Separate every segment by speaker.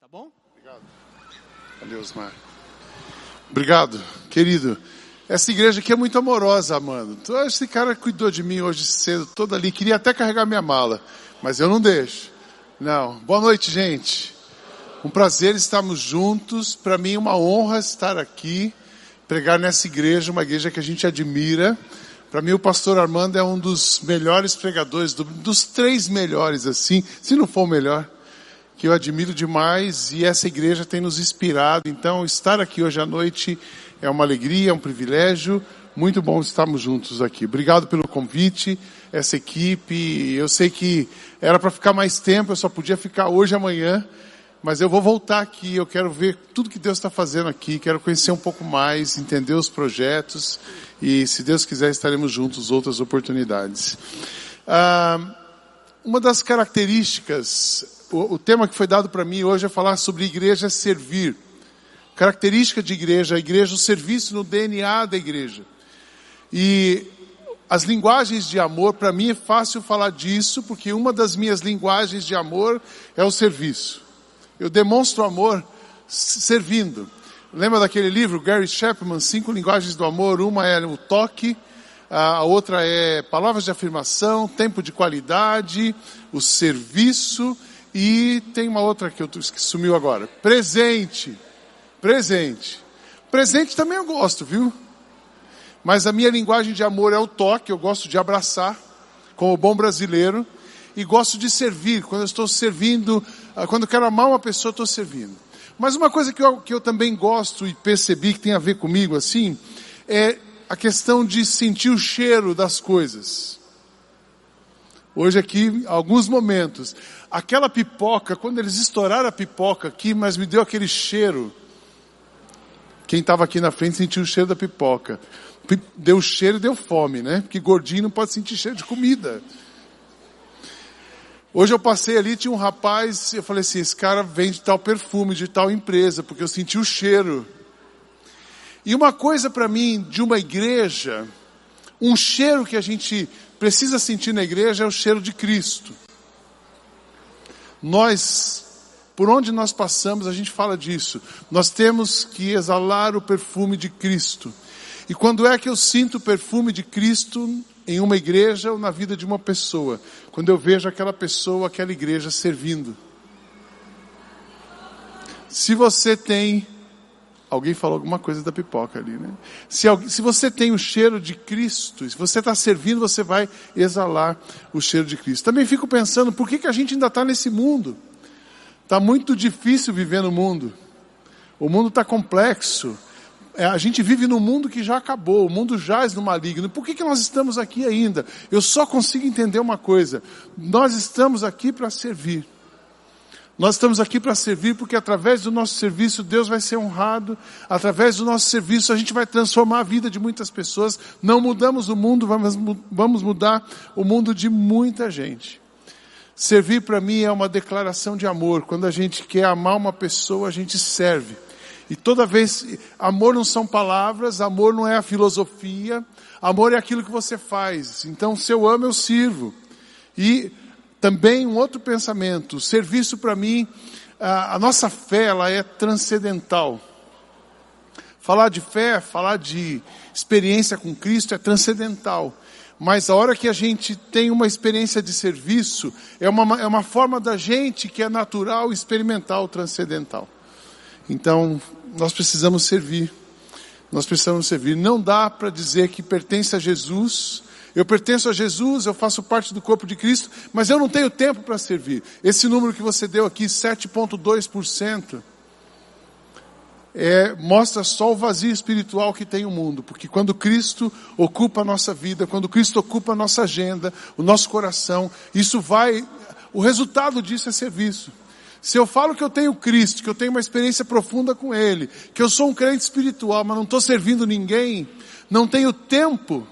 Speaker 1: tá bom?
Speaker 2: Obrigado. Valeu, Osmar. Obrigado, querido. Essa igreja aqui é muito amorosa, mano. Esse cara cuidou de mim hoje cedo, todo ali. Queria até carregar minha mala, mas eu não deixo. Não. Boa noite, gente. Um prazer estarmos juntos. Para mim, uma honra estar aqui, pregar nessa igreja, uma igreja que a gente admira. Para mim, o pastor Armando é um dos melhores pregadores, do, dos três melhores, assim, se não for o melhor, que eu admiro demais e essa igreja tem nos inspirado. Então, estar aqui hoje à noite é uma alegria, é um privilégio. Muito bom estarmos juntos aqui. Obrigado pelo convite, essa equipe. Eu sei que era para ficar mais tempo, eu só podia ficar hoje e amanhã, mas eu vou voltar aqui. Eu quero ver tudo que Deus está fazendo aqui, quero conhecer um pouco mais, entender os projetos e, se Deus quiser, estaremos juntos outras oportunidades. Ah, uma das características, o, o tema que foi dado para mim hoje é falar sobre igreja servir. Característica de igreja, a igreja, o serviço no DNA da igreja. E as linguagens de amor, para mim é fácil falar disso, porque uma das minhas linguagens de amor é o serviço. Eu demonstro amor servindo. Lembra daquele livro, Gary Chapman, Cinco Linguagens do Amor? Uma é o toque, a outra é palavras de afirmação, tempo de qualidade, o serviço e tem uma outra que eu sumiu agora. Presente. Presente. Presente também eu gosto, viu? Mas a minha linguagem de amor é o toque, eu gosto de abraçar, como bom brasileiro, e gosto de servir. Quando eu estou servindo, quando eu quero amar uma pessoa, estou servindo. Mas uma coisa que eu, que eu também gosto e percebi que tem a ver comigo assim, é a questão de sentir o cheiro das coisas. Hoje aqui, alguns momentos. Aquela pipoca, quando eles estouraram a pipoca aqui, mas me deu aquele cheiro. Quem estava aqui na frente sentiu o cheiro da pipoca. Deu cheiro e deu fome, né? Porque gordinho não pode sentir cheiro de comida. Hoje eu passei ali, tinha um rapaz, eu falei assim, esse cara vende tal perfume de tal empresa, porque eu senti o cheiro. E uma coisa para mim de uma igreja, um cheiro que a gente precisa sentir na igreja é o cheiro de Cristo. Nós, por onde nós passamos, a gente fala disso. Nós temos que exalar o perfume de Cristo. E quando é que eu sinto o perfume de Cristo em uma igreja ou na vida de uma pessoa, quando eu vejo aquela pessoa, aquela igreja servindo. Se você tem, alguém falou alguma coisa da pipoca ali, né? Se, se você tem o cheiro de Cristo, se você está servindo, você vai exalar o cheiro de Cristo. Também fico pensando, por que, que a gente ainda está nesse mundo? Está muito difícil viver no mundo. O mundo está complexo é, a gente vive num mundo que já acabou, o mundo jaz no maligno. Por que, que nós estamos aqui ainda? Eu só consigo entender uma coisa: nós estamos aqui para servir. Nós estamos aqui para servir porque através do nosso serviço Deus vai ser honrado, através do nosso serviço a gente vai transformar a vida de muitas pessoas. Não mudamos o mundo, vamos, vamos mudar o mundo de muita gente. Servir para mim é uma declaração de amor. Quando a gente quer amar uma pessoa, a gente serve. E toda vez, amor não são palavras, amor não é a filosofia, amor é aquilo que você faz. Então, se eu amo, eu sirvo. E também um outro pensamento, serviço para mim, a, nossa fé, ela é transcendental. Falar de fé, falar de experiência com Cristo é transcendental. Mas a hora que a gente tem uma experiência de serviço, é uma, é uma forma da gente que é natural, experimental, transcendental. Então, nós precisamos servir. Nós precisamos servir. Não dá para dizer que pertence a Jesus. Eu pertenço a Jesus, eu faço parte do corpo de Cristo, mas eu não tenho tempo para servir. Esse número que você deu aqui, 7,2%, é, mostra só o vazio espiritual que tem o mundo. Porque quando Cristo ocupa a nossa vida, quando Cristo ocupa a nossa agenda, o nosso coração, isso vai, o resultado disso é serviço. Se eu falo que eu tenho Cristo, que eu tenho uma experiência profunda com Ele, que eu sou um crente espiritual, mas não estou servindo ninguém, não tenho tempo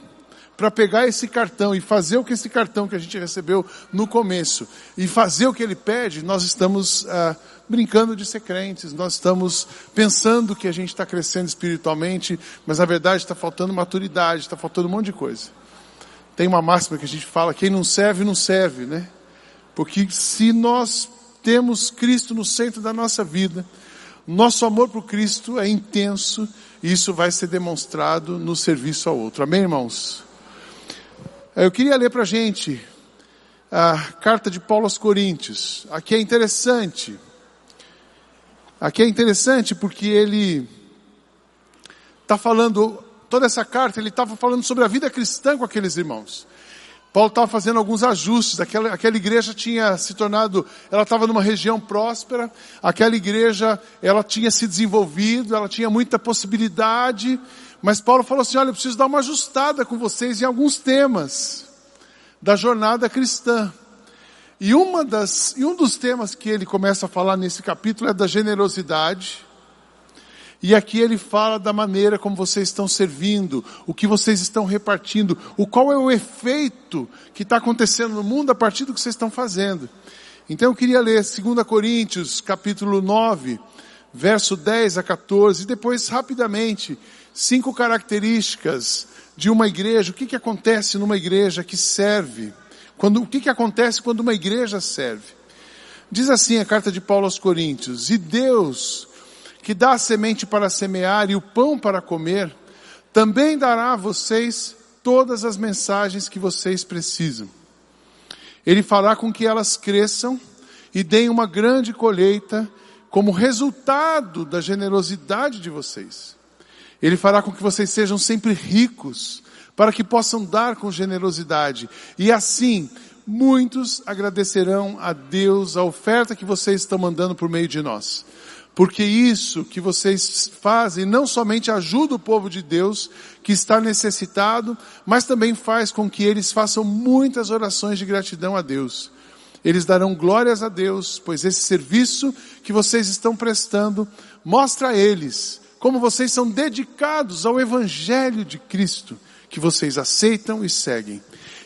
Speaker 2: para pegar esse cartão e fazer o que esse cartão que a gente recebeu no começo e fazer o que ele pede, nós estamos ah, brincando de ser crentes, nós estamos pensando que a gente está crescendo espiritualmente, mas na verdade está faltando maturidade, está faltando um monte de coisa. Tem uma máxima que a gente fala: quem não serve, não serve, né? Porque se nós temos Cristo no centro da nossa vida, nosso amor por Cristo é intenso e isso vai ser demonstrado no serviço ao outro. Amém, irmãos? Eu queria ler para a gente a carta de Paulo aos Coríntios. Aqui é interessante. Aqui é interessante porque ele está falando, toda essa carta, ele estava falando sobre a vida cristã com aqueles irmãos. Paulo estava fazendo alguns ajustes. Aquela, aquela igreja tinha se tornado, ela estava numa região próspera. Aquela igreja, ela tinha se desenvolvido, ela tinha muita possibilidade. Mas Paulo falou assim: olha, eu preciso dar uma ajustada com vocês em alguns temas da jornada cristã. E uma das, e um dos temas que ele começa a falar nesse capítulo é da generosidade. E aqui ele fala da maneira como vocês estão servindo, o que vocês estão repartindo, o qual é o efeito que está acontecendo no mundo a partir do que vocês estão fazendo. Então eu queria ler 2 Coríntios, capítulo 9, verso 10 a 14, e depois rapidamente, cinco características de uma igreja, o que, que acontece numa igreja que serve, quando, o que, que acontece quando uma igreja serve. Diz assim a carta de Paulo aos Coríntios, e Deus, que dá a semente para semear e o pão para comer, também dará a vocês todas as mensagens que vocês precisam. Ele fará com que elas cresçam e deem uma grande colheita como resultado da generosidade de vocês. Ele fará com que vocês sejam sempre ricos, para que possam dar com generosidade. E assim, muitos agradecerão a Deus a oferta que vocês estão mandando por meio de nós. Porque isso que vocês fazem não somente ajuda o povo de Deus que está necessitado, mas também faz com que eles façam muitas orações de gratidão a Deus. Eles darão glórias a Deus, pois esse serviço que vocês estão prestando mostra a eles como vocês são dedicados ao Evangelho de Cristo, que vocês aceitam e seguem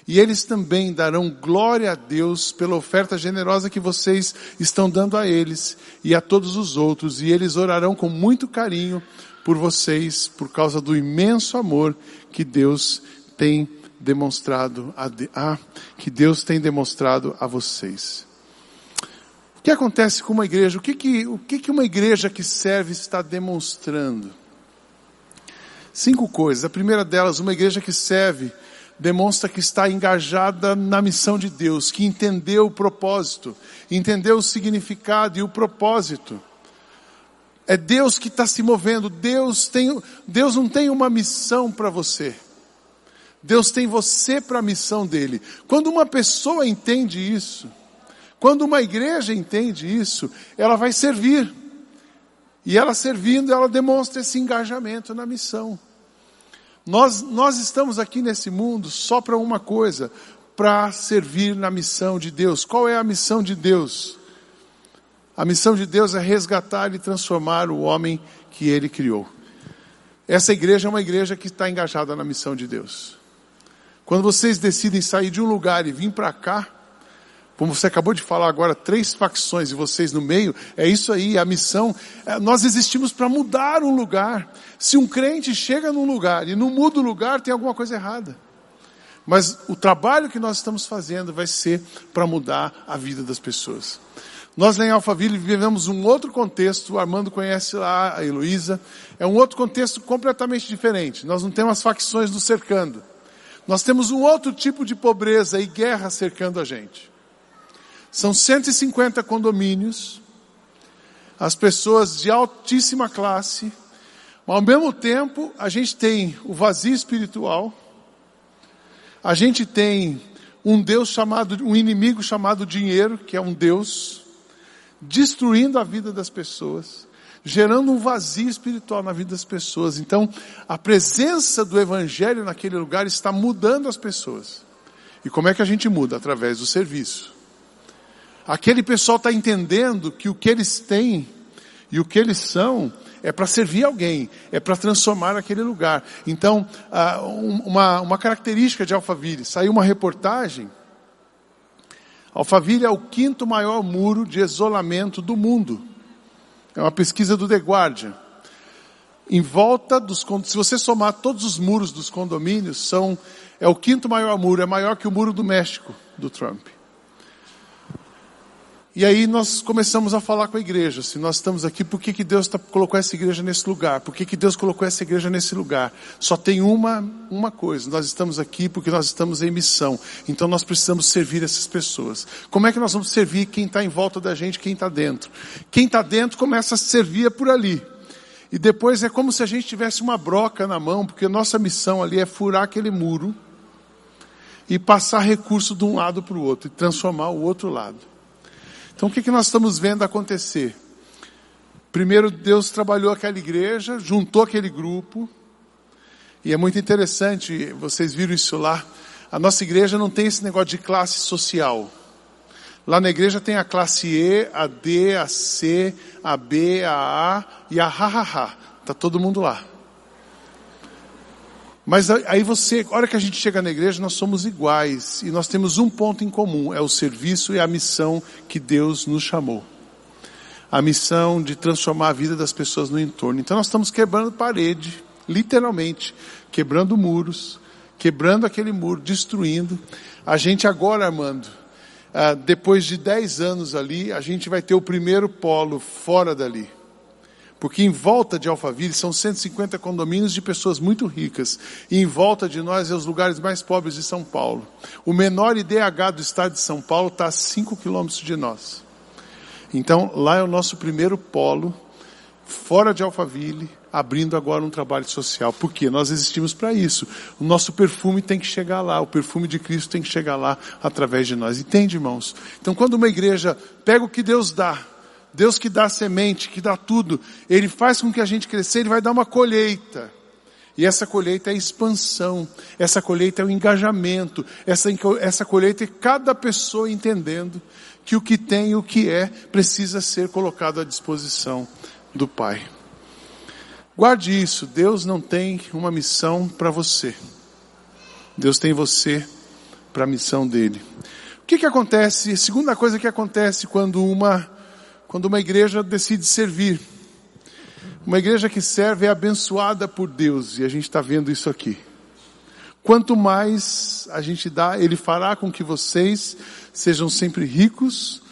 Speaker 2: e eles também darão glória a Deus pela oferta generosa que vocês estão dando a eles e a todos os outros, e eles orarão com muito carinho por vocês, por causa do imenso amor que Deus tem demonstrado a, ah, que Deus tem demonstrado a vocês. O que acontece com uma igreja? O que que, o que que uma igreja que serve está demonstrando? Cinco coisas. A primeira delas, uma igreja que serve demonstra que está engajada na missão de Deus, que entendeu o propósito, entendeu o significado e o propósito. É Deus que está se movendo. Deus tem, Deus não tem uma missão para você. Deus tem você para a missão dele. Quando uma pessoa entende isso, quando uma igreja entende isso, ela vai servir. E ela servindo, ela demonstra esse engajamento na missão. Nós, nós estamos aqui nesse mundo só para uma coisa, para servir na missão de Deus. Qual é a missão de Deus? A missão de Deus é resgatar e transformar o homem que ele criou. Essa igreja é uma igreja que está engajada na missão de Deus. Quando vocês decidem sair de um lugar e vir para cá, como você acabou de falar agora, três facções e vocês no meio, é isso aí, a missão. É, nós existimos para mudar um lugar. Se um crente chega num lugar e não muda o lugar, tem alguma coisa errada. Mas o trabalho que nós estamos fazendo vai ser para mudar a vida das pessoas. Nós lá em Alphaville vivemos um outro contexto, o Armando conhece lá a Heloísa, é um outro contexto completamente diferente. Nós não temos as facções nos cercando. Nós temos um outro tipo de pobreza e guerra cercando a gente. São 150 condomínios, as pessoas de altíssima classe, mas ao mesmo tempo a gente tem o vazio espiritual, a gente tem um Deus chamado, um inimigo chamado dinheiro, que é um Deus, destruindo a vida das pessoas, gerando um vazio espiritual na vida das pessoas. Então, a presença do Evangelho naquele lugar está mudando as pessoas. E como é que a gente muda? Através do serviço. Aquele pessoal está entendendo que o que eles têm e o que eles são é para servir alguém, é para transformar aquele lugar. Então, uma, uma característica de Alphaville, saiu uma reportagem, Alphaville é o quinto maior muro de isolamento do mundo. É uma pesquisa do The Guardian. Em volta dos, se você somar todos os muros dos condomínios, são, é o quinto maior muro, é maior que o muro do México, do Trump. E aí nós começamos a falar com a igreja, se nós estamos aqui, por que, que Deus tá, colocou essa igreja nesse lugar? Por que, que Deus colocou essa igreja nesse lugar? Só tem uma, uma coisa, nós estamos aqui porque nós estamos em missão, então nós precisamos servir essas pessoas. Como é que nós vamos servir quem está em volta da gente, quem está dentro? Quem está dentro começa a servir por ali. E depois é como se a gente tivesse uma broca na mão, porque nossa missão ali é furar aquele muro e passar recurso de um lado para o outro e transformar o outro lado. Então o que, que nós estamos vendo acontecer? Primeiro Deus trabalhou aquela igreja, juntou aquele grupo, e é muito interessante, vocês viram isso lá. A nossa igreja não tem esse negócio de classe social. Lá na igreja tem a classe E, a D, a C, a B, a A e a ha. Está todo mundo lá. Mas aí você, a hora que a gente chega na igreja, nós somos iguais e nós temos um ponto em comum, é o serviço e a missão que Deus nos chamou. A missão de transformar a vida das pessoas no entorno. Então nós estamos quebrando parede, literalmente, quebrando muros, quebrando aquele muro, destruindo. A gente agora, Armando, ah, depois de 10 anos ali, a gente vai ter o primeiro polo fora dali. Porque em volta de Alphaville são 150 condomínios de pessoas muito ricas. E em volta de nós é os lugares mais pobres de São Paulo. O menor IDH do estado de São Paulo está a 5 quilômetros de nós. Então, lá é o nosso primeiro polo, fora de Alphaville, abrindo agora um trabalho social. Porque nós existimos para isso. O nosso perfume tem que chegar lá, o perfume de Cristo tem que chegar lá através de nós. Entende, irmãos? Então, quando uma igreja pega o que Deus dá, Deus que dá semente, que dá tudo, Ele faz com que a gente crescer, Ele vai dar uma colheita. E essa colheita é expansão, essa colheita é o engajamento, essa, essa colheita é cada pessoa entendendo que o que tem e o que é precisa ser colocado à disposição do Pai. Guarde isso, Deus não tem uma missão para você. Deus tem você para a missão dele. O que que acontece? Segunda coisa que acontece quando uma quando uma igreja decide servir. Uma igreja que serve é abençoada por Deus e a gente está vendo isso aqui. Quanto mais a gente dá, Ele fará com que vocês sejam sempre ricos,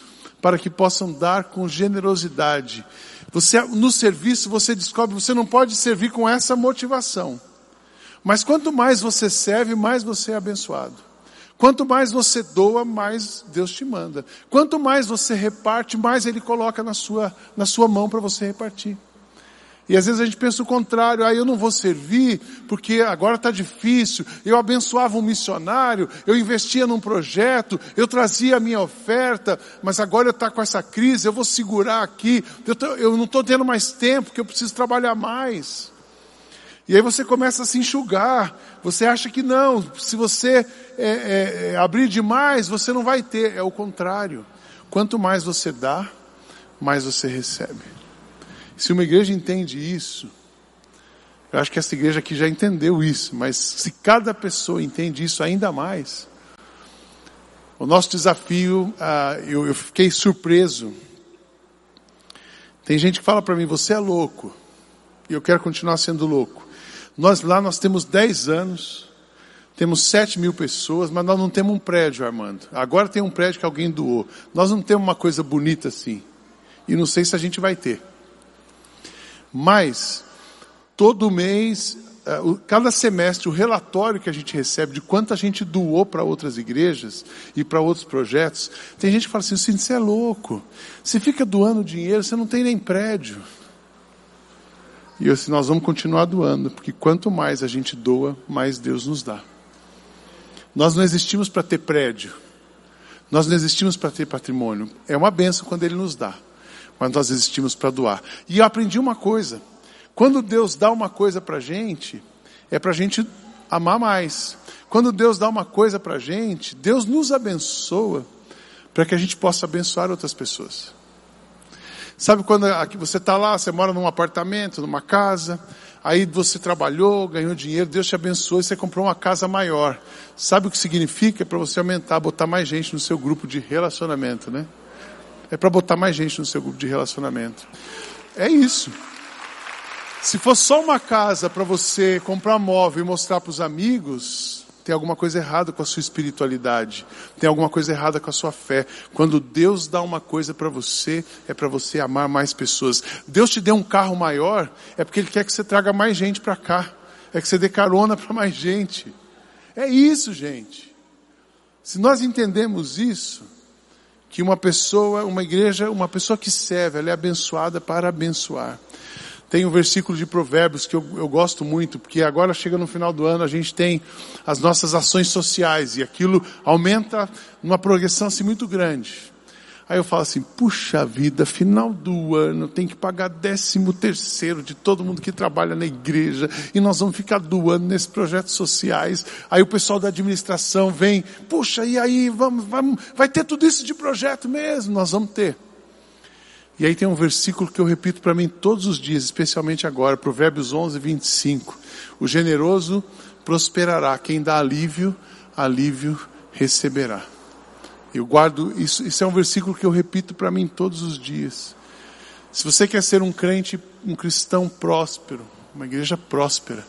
Speaker 2: para que possam dar com generosidade. Você, no serviço, você descobre, você não pode servir com essa motivação. Mas quanto mais você serve, mais você é abençoado. Quanto mais você doa, mais Deus te manda. Quanto mais você reparte, mais Ele coloca na sua, na sua mão para você repartir. E às vezes a gente pensa o contrário, ah, eu não vou servir porque agora está difícil. Eu abençoava um missionário, eu investia num projeto, eu trazia a minha oferta, mas agora está com essa crise, eu vou segurar aqui, eu, tô, eu não estou tendo mais tempo, porque eu preciso trabalhar mais. E aí você começa a se enxugar. Você acha que não, se você é, é, é, abrir demais, você não vai ter. É o contrário. Quanto mais você dá, mais você recebe. Se uma igreja entende isso, eu acho que essa igreja aqui já entendeu isso, mas se cada pessoa entende isso ainda mais, o nosso desafio, ah, eu, eu fiquei surpreso. Tem gente que fala para mim, você é louco, e eu quero continuar sendo louco. Nós lá nós temos 10 anos, temos 7 mil pessoas, mas nós não temos um prédio, Armando. Agora tem um prédio que alguém doou. Nós não temos uma coisa bonita assim. E não sei se a gente vai ter. Mas, todo mês, é, cada semestre, o relatório que a gente recebe de quanto a gente doou para outras igrejas e para outros projetos, tem gente que fala assim, você é louco. Você fica doando dinheiro, você não tem nem prédio. E eu disse, nós vamos continuar doando, porque quanto mais a gente doa, mais Deus nos dá. Nós não existimos para ter prédio. Nós não existimos para ter patrimônio. É uma benção quando Ele nos dá. Mas nós existimos para doar. E eu aprendi uma coisa. Quando Deus dá uma coisa para a gente, é para a gente amar mais. Quando Deus dá uma coisa para a gente, Deus nos abençoa para que a gente possa abençoar outras pessoas. Sabe quando você está lá, você mora num apartamento, numa casa, aí você trabalhou, ganhou dinheiro, Deus te abençoou e você comprou uma casa maior. Sabe o que significa? É para você aumentar, botar mais gente no seu grupo de relacionamento, né? É para botar mais gente no seu grupo de relacionamento. É isso. Se for só uma casa para você comprar móvel e mostrar para os amigos, tem alguma coisa errada com a sua espiritualidade, tem alguma coisa errada com a sua fé. Quando Deus dá uma coisa para você, é para você amar mais pessoas. Deus te deu um carro maior, é porque Ele quer que você traga mais gente para cá, é que você dê carona para mais gente. É isso, gente. Se nós entendemos isso, que uma pessoa, uma igreja, uma pessoa que serve, ela é abençoada para abençoar. Tem um versículo de Provérbios que eu, eu, gosto muito, porque agora chega no final do ano, a gente tem as nossas ações sociais e aquilo aumenta numa progressão assim muito grande. Aí eu falo assim, puxa vida, final do ano tem que pagar décimo terceiro de todo mundo que trabalha na igreja e nós vamos ficar doando nesses projetos sociais. Aí o pessoal da administração vem, puxa, e aí vamos, vamos, vai ter tudo isso de projeto mesmo? Nós vamos ter. E aí tem um versículo que eu repito para mim todos os dias, especialmente agora, Provérbios 11, 25. O generoso prosperará, quem dá alívio, alívio receberá. Eu guardo, isso, isso é um versículo que eu repito para mim todos os dias. Se você quer ser um crente, um cristão próspero, uma igreja próspera,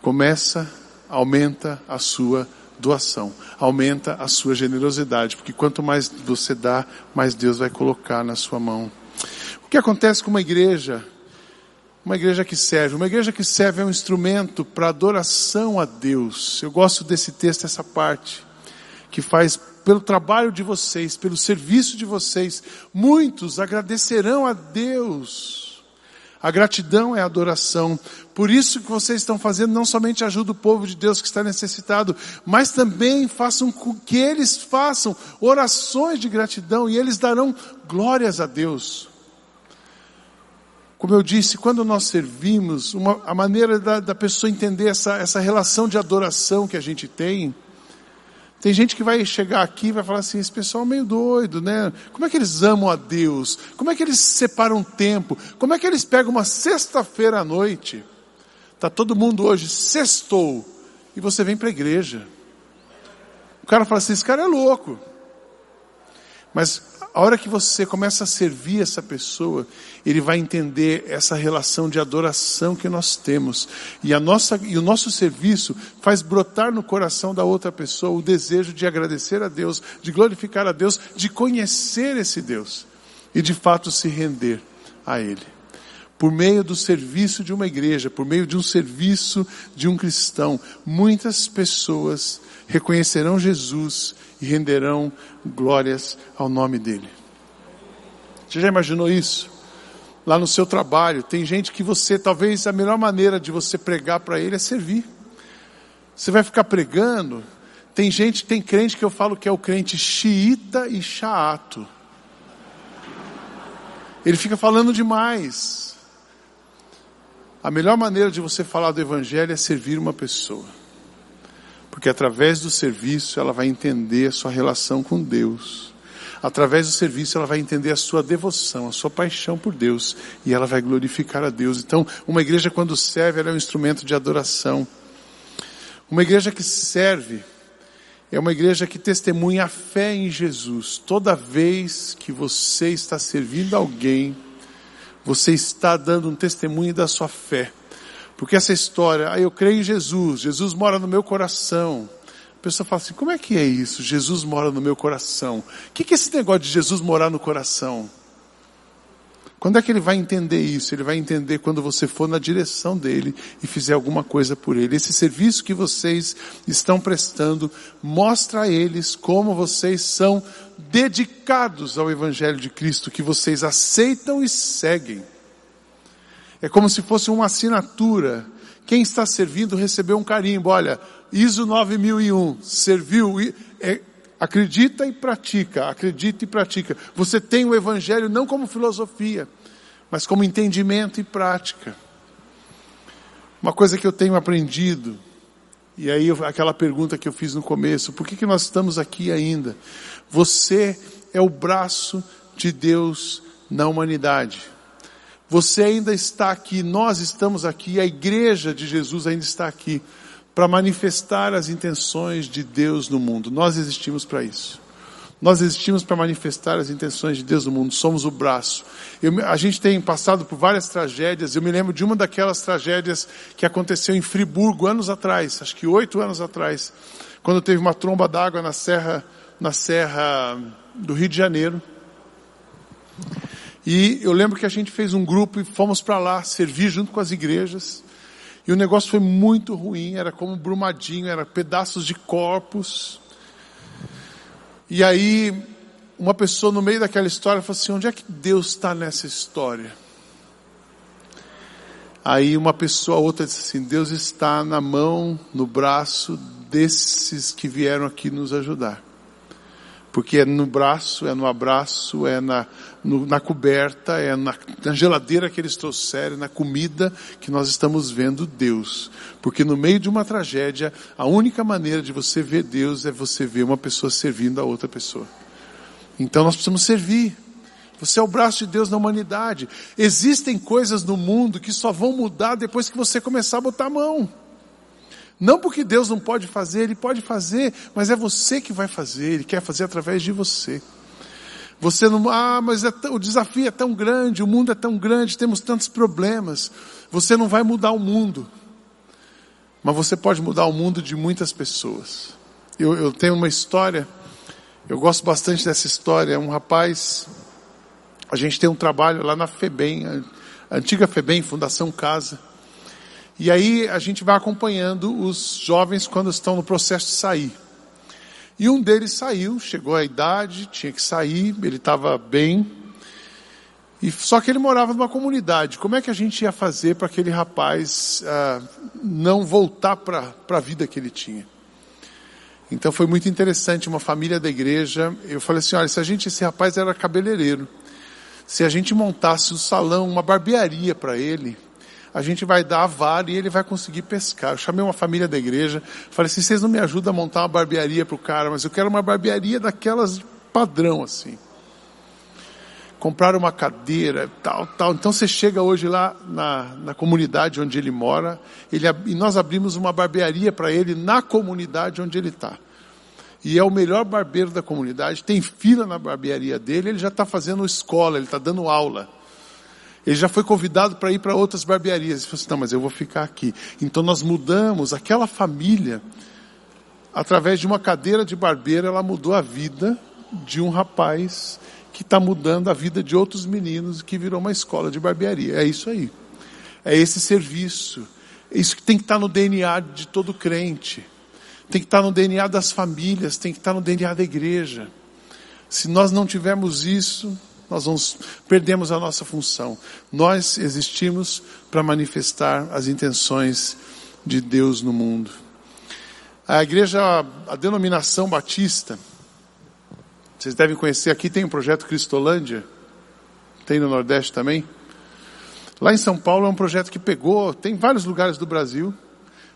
Speaker 2: começa, aumenta a sua doação, aumenta a sua generosidade, porque quanto mais você dá, mais Deus vai colocar na sua mão. O que acontece com uma igreja? Uma igreja que serve. Uma igreja que serve é um instrumento para adoração a Deus. Eu gosto desse texto, essa parte, que faz pelo trabalho de vocês, pelo serviço de vocês, muitos agradecerão a Deus. A gratidão é a adoração. Por isso que vocês estão fazendo, não somente ajuda o povo de Deus que está necessitado, mas também façam com que eles façam orações de gratidão e eles darão glórias a Deus. Como eu disse, quando nós servimos, uma, a maneira da, da pessoa entender essa, essa relação de adoração que a gente tem, tem gente que vai chegar aqui e vai falar assim, esse pessoal é meio doido, né? Como é que eles amam a Deus? Como é que eles separam tempo? Como é que eles pegam uma sexta-feira à noite? Tá todo mundo hoje sextou e você vem para a igreja. O cara fala assim, esse cara é louco. Mas a hora que você começa a servir essa pessoa, ele vai entender essa relação de adoração que nós temos. E, a nossa, e o nosso serviço faz brotar no coração da outra pessoa o desejo de agradecer a Deus, de glorificar a Deus, de conhecer esse Deus e de fato se render a Ele. Por meio do serviço de uma igreja, por meio de um serviço de um cristão, muitas pessoas reconhecerão Jesus e renderão glórias ao nome dele. Você já imaginou isso? Lá no seu trabalho, tem gente que você, talvez a melhor maneira de você pregar para ele é servir. Você vai ficar pregando. Tem gente, tem crente que eu falo que é o crente xiita e chaato. Ele fica falando demais. A melhor maneira de você falar do Evangelho é servir uma pessoa. Porque através do serviço ela vai entender a sua relação com Deus. Através do serviço ela vai entender a sua devoção, a sua paixão por Deus. E ela vai glorificar a Deus. Então, uma igreja quando serve, ela é um instrumento de adoração. Uma igreja que serve é uma igreja que testemunha a fé em Jesus. Toda vez que você está servindo alguém, você está dando um testemunho da sua fé. Porque essa história, ah, eu creio em Jesus, Jesus mora no meu coração. A pessoa fala assim, como é que é isso? Jesus mora no meu coração. O que é esse negócio de Jesus morar no coração? Quando é que ele vai entender isso? Ele vai entender quando você for na direção dele e fizer alguma coisa por ele. Esse serviço que vocês estão prestando mostra a eles como vocês são dedicados ao Evangelho de Cristo, que vocês aceitam e seguem. É como se fosse uma assinatura. Quem está servindo recebeu um carimbo. Olha, ISO 9001, serviu, é, acredita e pratica, acredita e pratica. Você tem o Evangelho não como filosofia, mas como entendimento e prática. Uma coisa que eu tenho aprendido, e aí aquela pergunta que eu fiz no começo, por que, que nós estamos aqui ainda? Você é o braço de Deus na humanidade. Você ainda está aqui, nós estamos aqui, a igreja de Jesus ainda está aqui para manifestar as intenções de Deus no mundo. Nós existimos para isso. Nós existimos para manifestar as intenções de Deus no mundo, somos o braço. Eu, a gente tem passado por várias tragédias, eu me lembro de uma daquelas tragédias que aconteceu em Friburgo anos atrás, acho que oito anos atrás, quando teve uma tromba d'água na serra, na serra do Rio de Janeiro. E eu lembro que a gente fez um grupo e fomos para lá servir junto com as igrejas. E o negócio foi muito ruim, era como brumadinho, era pedaços de corpos. E aí, uma pessoa no meio daquela história falou assim: onde é que Deus está nessa história? Aí uma pessoa, outra disse assim: Deus está na mão, no braço desses que vieram aqui nos ajudar. Porque é no braço, é no abraço, é na, no, na coberta, é na, na geladeira que eles trouxeram, na comida que nós estamos vendo Deus. Porque no meio de uma tragédia, a única maneira de você ver Deus é você ver uma pessoa servindo a outra pessoa. Então nós precisamos servir. Você é o braço de Deus na humanidade. Existem coisas no mundo que só vão mudar depois que você começar a botar a mão. Não porque Deus não pode fazer, Ele pode fazer, mas é você que vai fazer, Ele quer fazer através de você. Você não, ah, mas é o desafio é tão grande, o mundo é tão grande, temos tantos problemas. Você não vai mudar o mundo, mas você pode mudar o mundo de muitas pessoas. Eu, eu tenho uma história, eu gosto bastante dessa história. Um rapaz, a gente tem um trabalho lá na FEBEM, a antiga FEBEM, Fundação Casa. E aí a gente vai acompanhando os jovens quando estão no processo de sair. E um deles saiu, chegou à idade, tinha que sair, ele estava bem. E só que ele morava numa comunidade. Como é que a gente ia fazer para aquele rapaz ah, não voltar para a vida que ele tinha? Então foi muito interessante, uma família da igreja. Eu falei assim, olha, se a gente, esse rapaz era cabeleireiro, se a gente montasse um salão, uma barbearia para ele, a gente vai dar a vara e ele vai conseguir pescar. Eu chamei uma família da igreja, falei assim, vocês não me ajudam a montar uma barbearia para o cara, mas eu quero uma barbearia daquelas padrão assim. Compraram uma cadeira, tal, tal. Então você chega hoje lá na, na comunidade onde ele mora, ele, e nós abrimos uma barbearia para ele na comunidade onde ele está. E é o melhor barbeiro da comunidade, tem fila na barbearia dele, ele já está fazendo escola, ele está dando aula. Ele já foi convidado para ir para outras barbearias. Ele falou assim, não, mas eu vou ficar aqui. Então nós mudamos aquela família, através de uma cadeira de barbeiro, ela mudou a vida de um rapaz que está mudando a vida de outros meninos que virou uma escola de barbearia. É isso aí. É esse serviço. É isso que tem que estar tá no DNA de todo crente. Tem que estar tá no DNA das famílias, tem que estar tá no DNA da igreja. Se nós não tivermos isso, nós vamos, perdemos a nossa função. Nós existimos para manifestar as intenções de Deus no mundo. A igreja, a denominação batista, vocês devem conhecer, aqui tem o um projeto Cristolândia, tem no Nordeste também. Lá em São Paulo é um projeto que pegou, tem vários lugares do Brasil,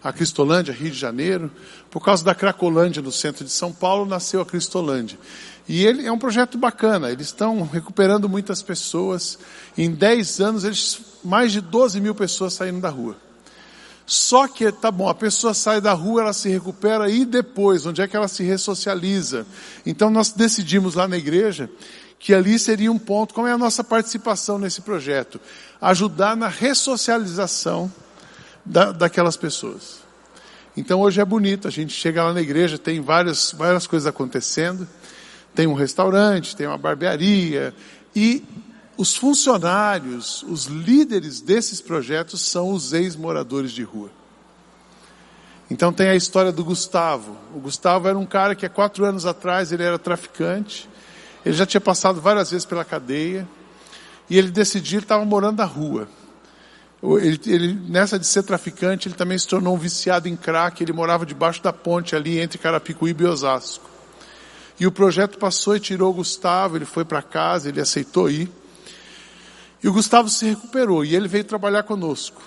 Speaker 2: a Cristolândia, Rio de Janeiro, por causa da Cracolândia no centro de São Paulo, nasceu a Cristolândia. E ele é um projeto bacana, eles estão recuperando muitas pessoas. Em 10 anos, eles, mais de 12 mil pessoas saíram da rua. Só que, tá bom, a pessoa sai da rua, ela se recupera e depois, onde é que ela se ressocializa? Então nós decidimos lá na igreja que ali seria um ponto, como é a nossa participação nesse projeto? Ajudar na ressocialização da, daquelas pessoas. Então hoje é bonito, a gente chega lá na igreja, tem várias, várias coisas acontecendo. Tem um restaurante, tem uma barbearia e os funcionários, os líderes desses projetos são os ex-moradores de rua. Então tem a história do Gustavo. O Gustavo era um cara que há quatro anos atrás ele era traficante. Ele já tinha passado várias vezes pela cadeia. E ele decidiu, ele estava morando na rua. Ele, ele, nessa de ser traficante, ele também se tornou um viciado em crack. Ele morava debaixo da ponte ali entre Carapicuíba e Osasco. E o projeto passou e tirou o Gustavo, ele foi para casa, ele aceitou ir. E o Gustavo se recuperou e ele veio trabalhar conosco.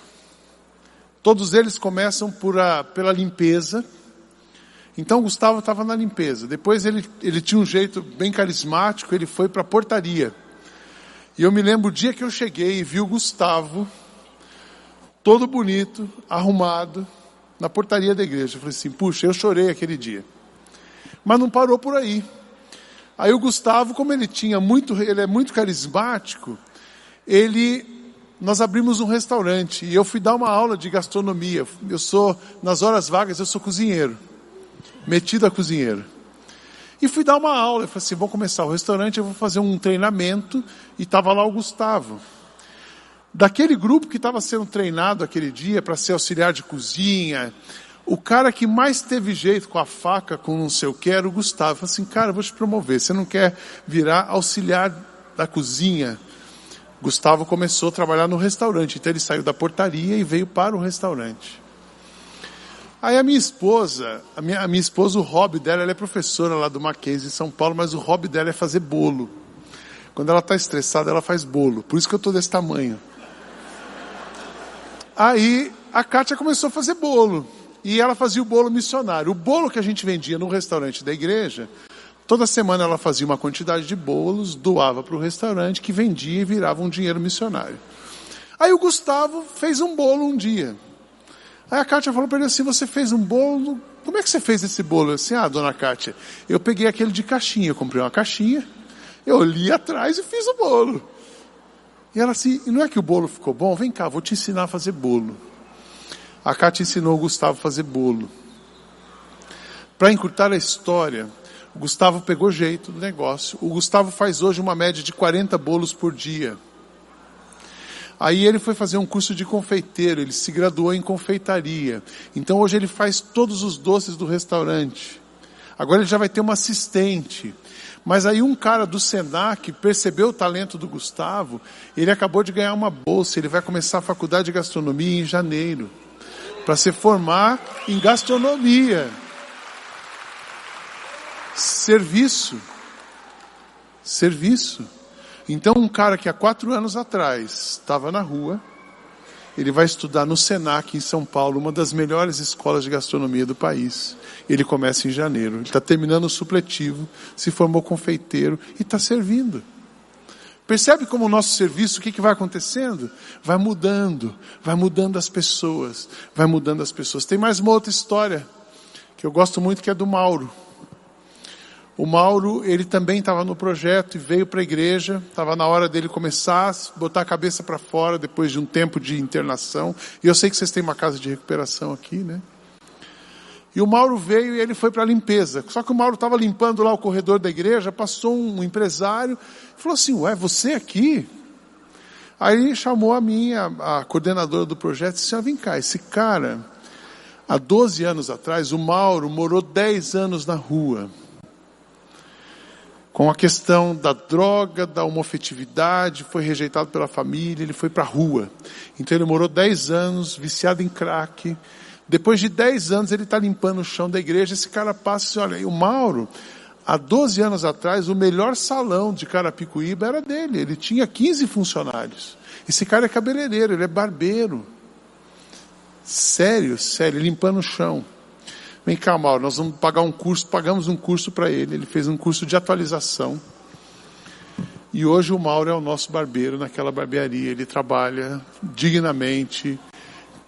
Speaker 2: Todos eles começam por a, pela limpeza. Então o Gustavo estava na limpeza. Depois ele, ele tinha um jeito bem carismático, ele foi para a portaria. E eu me lembro o dia que eu cheguei e vi o Gustavo, todo bonito, arrumado, na portaria da igreja. Eu falei assim, puxa, eu chorei aquele dia. Mas não parou por aí. Aí o Gustavo, como ele tinha muito, ele é muito carismático, ele, nós abrimos um restaurante e eu fui dar uma aula de gastronomia. Eu sou, nas horas vagas, eu sou cozinheiro, metido a cozinheiro. E fui dar uma aula, eu falei assim, vou começar o restaurante, eu vou fazer um treinamento, e estava lá o Gustavo. Daquele grupo que estava sendo treinado aquele dia para ser auxiliar de cozinha, o cara que mais teve jeito com a faca, com não sei o que, era o Gustavo. Falei assim, cara, vou te promover, você não quer virar auxiliar da cozinha? Gustavo começou a trabalhar no restaurante, então ele saiu da portaria e veio para o restaurante. Aí a minha esposa, a minha, a minha esposa, o hobby dela, ela é professora lá do Mackenzie em São Paulo, mas o hobby dela é fazer bolo. Quando ela está estressada, ela faz bolo. Por isso que eu estou desse tamanho. Aí a Kátia começou a fazer bolo. E ela fazia o bolo missionário. O bolo que a gente vendia no restaurante da igreja, toda semana ela fazia uma quantidade de bolos, doava para o restaurante, que vendia e virava um dinheiro missionário. Aí o Gustavo fez um bolo um dia. Aí a Kátia falou para ele assim: Você fez um bolo? Como é que você fez esse bolo? Eu assim, ah, dona Kátia, eu peguei aquele de caixinha, eu comprei uma caixinha, eu li atrás e fiz o bolo. E ela assim: Não é que o bolo ficou bom? Vem cá, vou te ensinar a fazer bolo. A Kátia ensinou o Gustavo a fazer bolo. Para encurtar a história, o Gustavo pegou jeito do negócio. O Gustavo faz hoje uma média de 40 bolos por dia. Aí ele foi fazer um curso de confeiteiro, ele se graduou em confeitaria. Então hoje ele faz todos os doces do restaurante. Agora ele já vai ter uma assistente. Mas aí um cara do Senac percebeu o talento do Gustavo, ele acabou de ganhar uma bolsa, ele vai começar a faculdade de gastronomia em janeiro, para se formar em gastronomia. Serviço. Serviço. Então, um cara que há quatro anos atrás estava na rua, ele vai estudar no Senac, em São Paulo, uma das melhores escolas de gastronomia do país. Ele começa em janeiro. Ele está terminando o supletivo, se formou confeiteiro e está servindo. Percebe como o nosso serviço, o que, que vai acontecendo? Vai mudando, vai mudando as pessoas, vai mudando as pessoas. Tem mais uma outra história, que eu gosto muito, que é do Mauro. O Mauro, ele também estava no projeto e veio para a igreja, estava na hora dele começar a botar a cabeça para fora depois de um tempo de internação. E eu sei que vocês têm uma casa de recuperação aqui, né? E o Mauro veio e ele foi para a limpeza. Só que o Mauro estava limpando lá o corredor da igreja, passou um empresário e falou assim: Ué, você aqui? Aí chamou a minha, a coordenadora do projeto, e disse: ah, Vem cá, esse cara, há 12 anos atrás, o Mauro morou 10 anos na rua com a questão da droga, da homofetividade, foi rejeitado pela família, ele foi para a rua. Então ele morou 10 anos, viciado em crack. Depois de 10 anos ele está limpando o chão da igreja, esse cara passa e olha, o Mauro, há 12 anos atrás, o melhor salão de Carapicuíba era dele, ele tinha 15 funcionários. Esse cara é cabeleireiro, ele é barbeiro. Sério, sério, limpando o chão. Vem cá, Mauro, nós vamos pagar um curso, pagamos um curso para ele, ele fez um curso de atualização. E hoje o Mauro é o nosso barbeiro naquela barbearia, ele trabalha dignamente,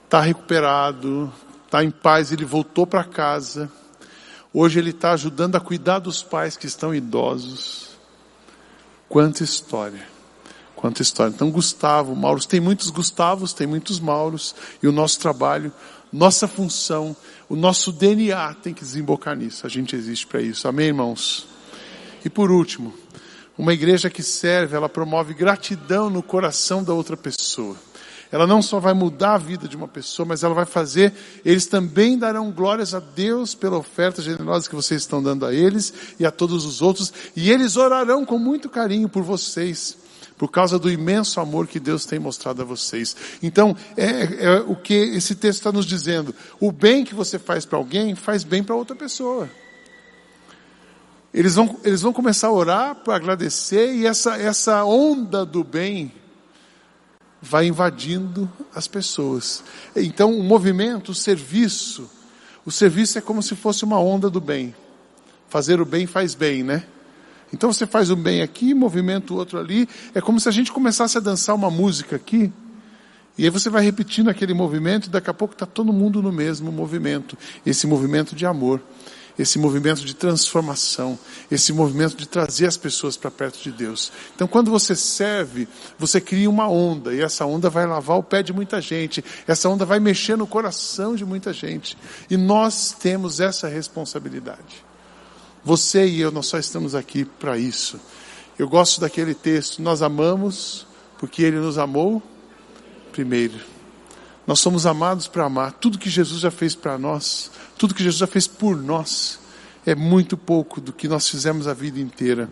Speaker 2: está recuperado, está em paz, ele voltou para casa. Hoje ele está ajudando a cuidar dos pais que estão idosos. Quanta história. Quanta história. Então, Gustavo, Mauro, tem muitos Gustavos, tem muitos Mauros, e o nosso trabalho, nossa função o nosso DNA tem que desembocar nisso. A gente existe para isso. Amém, irmãos? E por último, uma igreja que serve, ela promove gratidão no coração da outra pessoa. Ela não só vai mudar a vida de uma pessoa, mas ela vai fazer, eles também darão glórias a Deus pela oferta generosa que vocês estão dando a eles e a todos os outros, e eles orarão com muito carinho por vocês por causa do imenso amor que Deus tem mostrado a vocês. Então, é, é o que esse texto está nos dizendo. O bem que você faz para alguém, faz bem para outra pessoa. Eles vão, eles vão começar a orar para agradecer e essa, essa onda do bem vai invadindo as pessoas. Então, o movimento, o serviço, o serviço é como se fosse uma onda do bem. Fazer o bem faz bem, né? Então você faz um bem aqui, movimenta o outro ali. É como se a gente começasse a dançar uma música aqui. E aí você vai repetindo aquele movimento e daqui a pouco está todo mundo no mesmo movimento. Esse movimento de amor. esse movimento de transformação, esse movimento de trazer as pessoas para perto de Deus. Então, quando você serve, você cria uma onda, e essa onda vai lavar o pé de muita gente, essa onda vai mexer no coração de muita gente. E nós temos essa responsabilidade. Você e eu, nós só estamos aqui para isso. Eu gosto daquele texto, nós amamos porque Ele nos amou primeiro. Nós somos amados para amar. Tudo que Jesus já fez para nós, tudo que Jesus já fez por nós, é muito pouco do que nós fizemos a vida inteira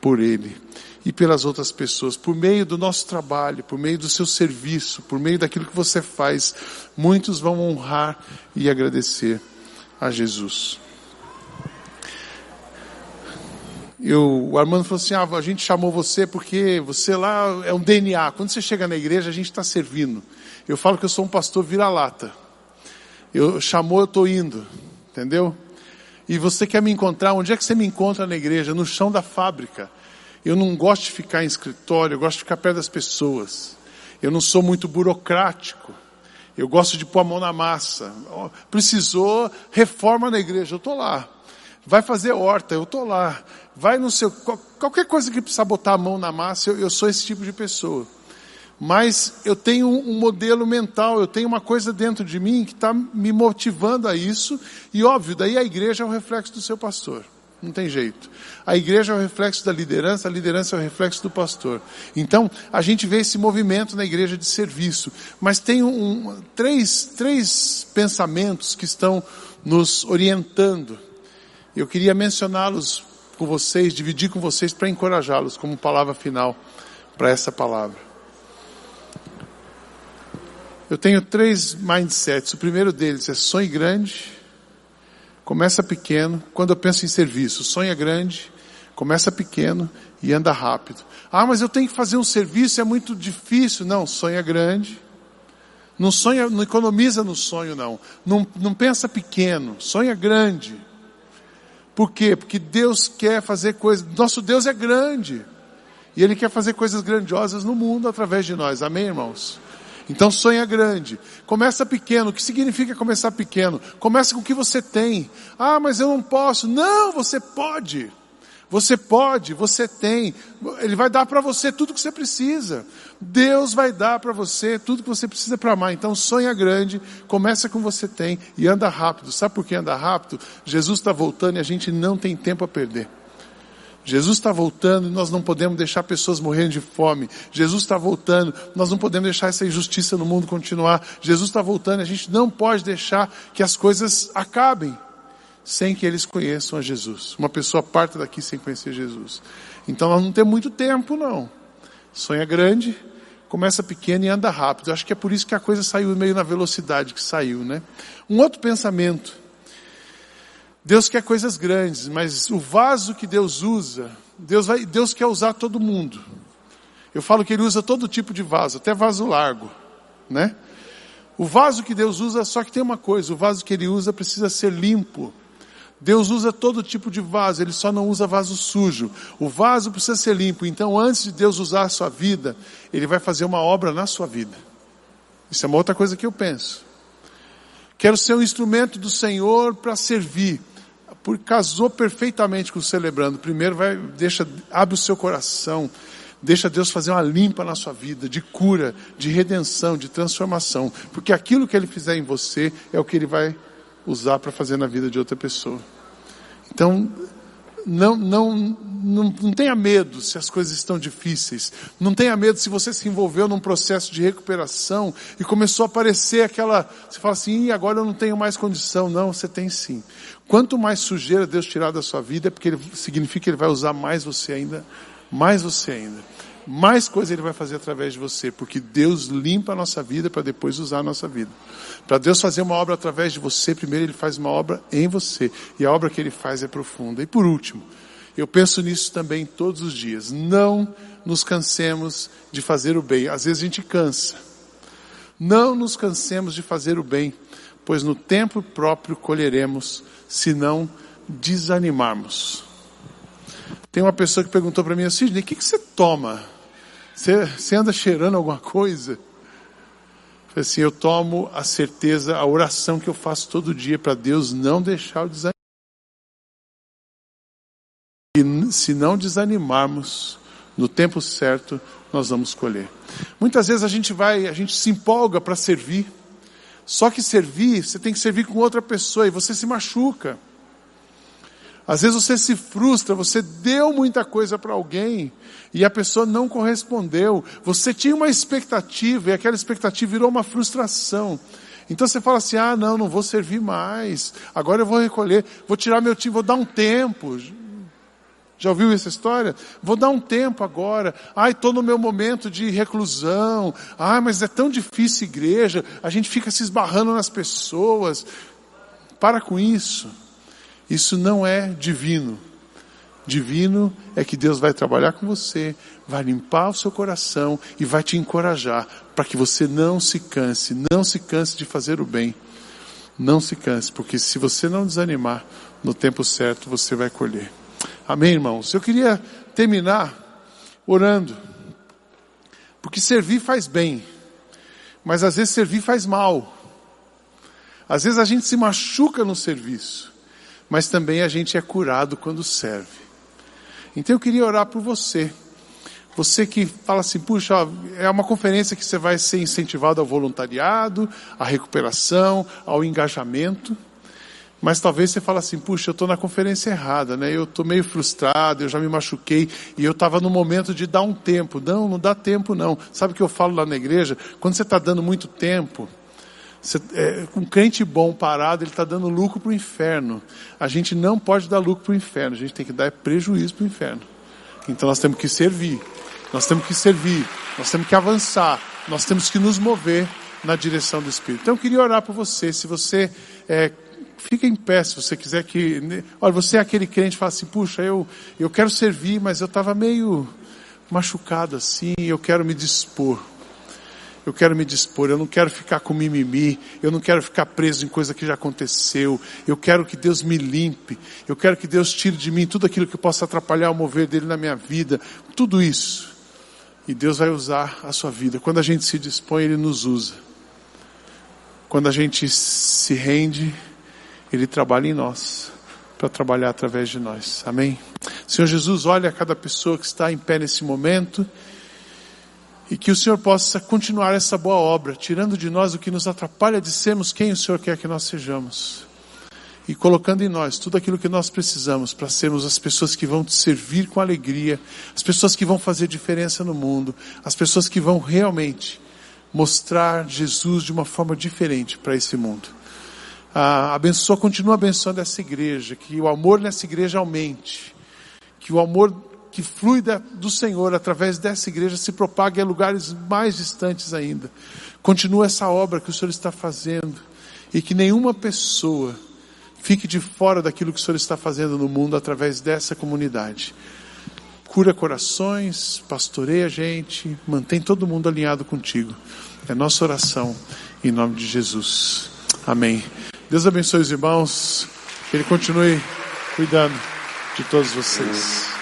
Speaker 2: por Ele e pelas outras pessoas, por meio do nosso trabalho, por meio do seu serviço, por meio daquilo que você faz, muitos vão honrar e agradecer a Jesus. Eu, o Armando falou assim: ah, a gente chamou você porque você lá é um DNA. Quando você chega na igreja, a gente está servindo. Eu falo que eu sou um pastor vira-lata. Eu chamou, eu estou indo, entendeu? E você quer me encontrar? Onde é que você me encontra na igreja? No chão da fábrica. Eu não gosto de ficar em escritório, eu gosto de ficar perto das pessoas. Eu não sou muito burocrático. Eu gosto de pôr a mão na massa. Precisou reforma na igreja, eu estou lá. Vai fazer horta, eu estou lá. Vai no seu. Qualquer coisa que precisar botar a mão na massa, eu, eu sou esse tipo de pessoa mas eu tenho um modelo mental, eu tenho uma coisa dentro de mim que está me motivando a isso, e óbvio, daí a igreja é o reflexo do seu pastor. Não tem jeito. A igreja é o reflexo da liderança, a liderança é o reflexo do pastor. Então, a gente vê esse movimento na igreja de serviço. Mas tem um, três, três pensamentos que estão nos orientando. Eu queria mencioná-los com vocês, dividir com vocês para encorajá-los como palavra final para essa palavra. Eu tenho três mindsets. O primeiro deles é sonhe grande, começa pequeno. Quando eu penso em serviço, sonha grande, começa pequeno e anda rápido. Ah, mas eu tenho que fazer um serviço, é muito difícil. Não, sonha grande. Não sonha, não economiza no sonho, não. Não, não pensa pequeno, sonha grande. Por quê? Porque Deus quer fazer coisas. Nosso Deus é grande. E Ele quer fazer coisas grandiosas no mundo através de nós. Amém, irmãos? Então sonha grande. Começa pequeno. O que significa começar pequeno? Começa com o que você tem. Ah, mas eu não posso. Não, você pode. Você pode, você tem. Ele vai dar para você tudo que você precisa. Deus vai dar para você tudo que você precisa para amar. Então sonha grande, começa com você tem e anda rápido. Sabe por que anda rápido? Jesus está voltando e a gente não tem tempo a perder. Jesus está voltando e nós não podemos deixar pessoas morrendo de fome. Jesus está voltando, nós não podemos deixar essa injustiça no mundo continuar. Jesus está voltando, a gente não pode deixar que as coisas acabem sem que eles conheçam a Jesus. Uma pessoa parte daqui sem conhecer Jesus. Então nós não temos muito tempo, não. Sonha grande, começa pequeno e anda rápido. Eu acho que é por isso que a coisa saiu meio na velocidade que saiu, né? Um outro pensamento Deus quer coisas grandes, mas o vaso que Deus usa, Deus, vai, Deus quer usar todo mundo. Eu falo que Ele usa todo tipo de vaso, até vaso largo, né? O vaso que Deus usa, só que tem uma coisa, o vaso que Ele usa precisa ser limpo. Deus usa todo tipo de vaso, Ele só não usa vaso sujo. O vaso precisa ser limpo, então antes de Deus usar a sua vida, Ele vai fazer uma obra na sua vida. Isso é uma outra coisa que eu penso. Quero ser um instrumento do Senhor para servir por, casou perfeitamente com o celebrando. Primeiro vai, deixa, abre o seu coração, deixa Deus fazer uma limpa na sua vida, de cura, de redenção, de transformação. Porque aquilo que Ele fizer em você é o que Ele vai usar para fazer na vida de outra pessoa. Então, não, não, não, não tenha medo se as coisas estão difíceis. Não tenha medo se você se envolveu num processo de recuperação e começou a aparecer aquela, você fala assim, agora eu não tenho mais condição. Não, você tem sim. Quanto mais sujeira Deus tirar da sua vida, é porque ele, significa que Ele vai usar mais você ainda, mais você ainda. Mais coisa Ele vai fazer através de você, porque Deus limpa a nossa vida para depois usar a nossa vida. Para Deus fazer uma obra através de você, primeiro Ele faz uma obra em você. E a obra que Ele faz é profunda. E por último, eu penso nisso também todos os dias. Não nos cansemos de fazer o bem. Às vezes a gente cansa. Não nos cansemos de fazer o bem, pois no tempo próprio colheremos, se não desanimarmos. Tem uma pessoa que perguntou para mim assim, o que, que você toma? Você, você anda cheirando alguma coisa? assim, eu tomo a certeza, a oração que eu faço todo dia para Deus não deixar eu desanimar. E se não desanimarmos, no tempo certo, nós vamos colher. Muitas vezes a gente vai, a gente se empolga para servir. Só que servir, você tem que servir com outra pessoa e você se machuca. Às vezes você se frustra, você deu muita coisa para alguém e a pessoa não correspondeu. Você tinha uma expectativa e aquela expectativa virou uma frustração. Então você fala assim: ah, não, não vou servir mais. Agora eu vou recolher, vou tirar meu time, vou dar um tempo. Já ouviu essa história? Vou dar um tempo agora. Ai, estou no meu momento de reclusão. Ai, mas é tão difícil igreja. A gente fica se esbarrando nas pessoas. Para com isso. Isso não é divino. Divino é que Deus vai trabalhar com você, vai limpar o seu coração e vai te encorajar para que você não se canse, não se canse de fazer o bem. Não se canse, porque se você não desanimar, no tempo certo você vai colher. Amém, irmãos? Eu queria terminar orando, porque servir faz bem, mas às vezes servir faz mal. Às vezes a gente se machuca no serviço mas também a gente é curado quando serve. Então eu queria orar por você. Você que fala assim, puxa, é uma conferência que você vai ser incentivado ao voluntariado, à recuperação, ao engajamento. Mas talvez você fale assim, puxa, eu estou na conferência errada, né? Eu estou meio frustrado, eu já me machuquei e eu estava no momento de dar um tempo. Não, não dá tempo não. Sabe o que eu falo lá na igreja? Quando você está dando muito tempo, você, é, um crente bom parado, ele está dando lucro para o inferno. A gente não pode dar lucro para o inferno, a gente tem que dar prejuízo para o inferno. Então nós temos que servir, nós temos que servir, nós temos que avançar, nós temos que nos mover na direção do Espírito. Então eu queria orar por você, se você é, fica em pé se você quiser que. Né, olha, você é aquele crente que fala assim, puxa, eu, eu quero servir, mas eu estava meio machucado assim, eu quero me dispor eu quero me dispor, eu não quero ficar com mimimi, eu não quero ficar preso em coisa que já aconteceu, eu quero que Deus me limpe, eu quero que Deus tire de mim tudo aquilo que possa atrapalhar o mover dele na minha vida, tudo isso. E Deus vai usar a sua vida. Quando a gente se dispõe, Ele nos usa. Quando a gente se rende, Ele trabalha em nós, para trabalhar através de nós. Amém? Senhor Jesus, olha cada pessoa que está em pé nesse momento e que o Senhor possa continuar essa boa obra, tirando de nós o que nos atrapalha de sermos quem o Senhor quer que nós sejamos. E colocando em nós tudo aquilo que nós precisamos para sermos as pessoas que vão te servir com alegria, as pessoas que vão fazer diferença no mundo, as pessoas que vão realmente mostrar Jesus de uma forma diferente para esse mundo. Ah, abençoa, continua abençoando essa igreja, que o amor nessa igreja aumente, que o amor que flui do Senhor através dessa igreja se propague a lugares mais distantes ainda. Continua essa obra que o Senhor está fazendo e que nenhuma pessoa fique de fora daquilo que o Senhor está fazendo no mundo através dessa comunidade. Cura corações, pastoreia a gente, mantém todo mundo alinhado contigo. É nossa oração em nome de Jesus. Amém. Deus abençoe os irmãos, que Ele continue cuidando de todos vocês.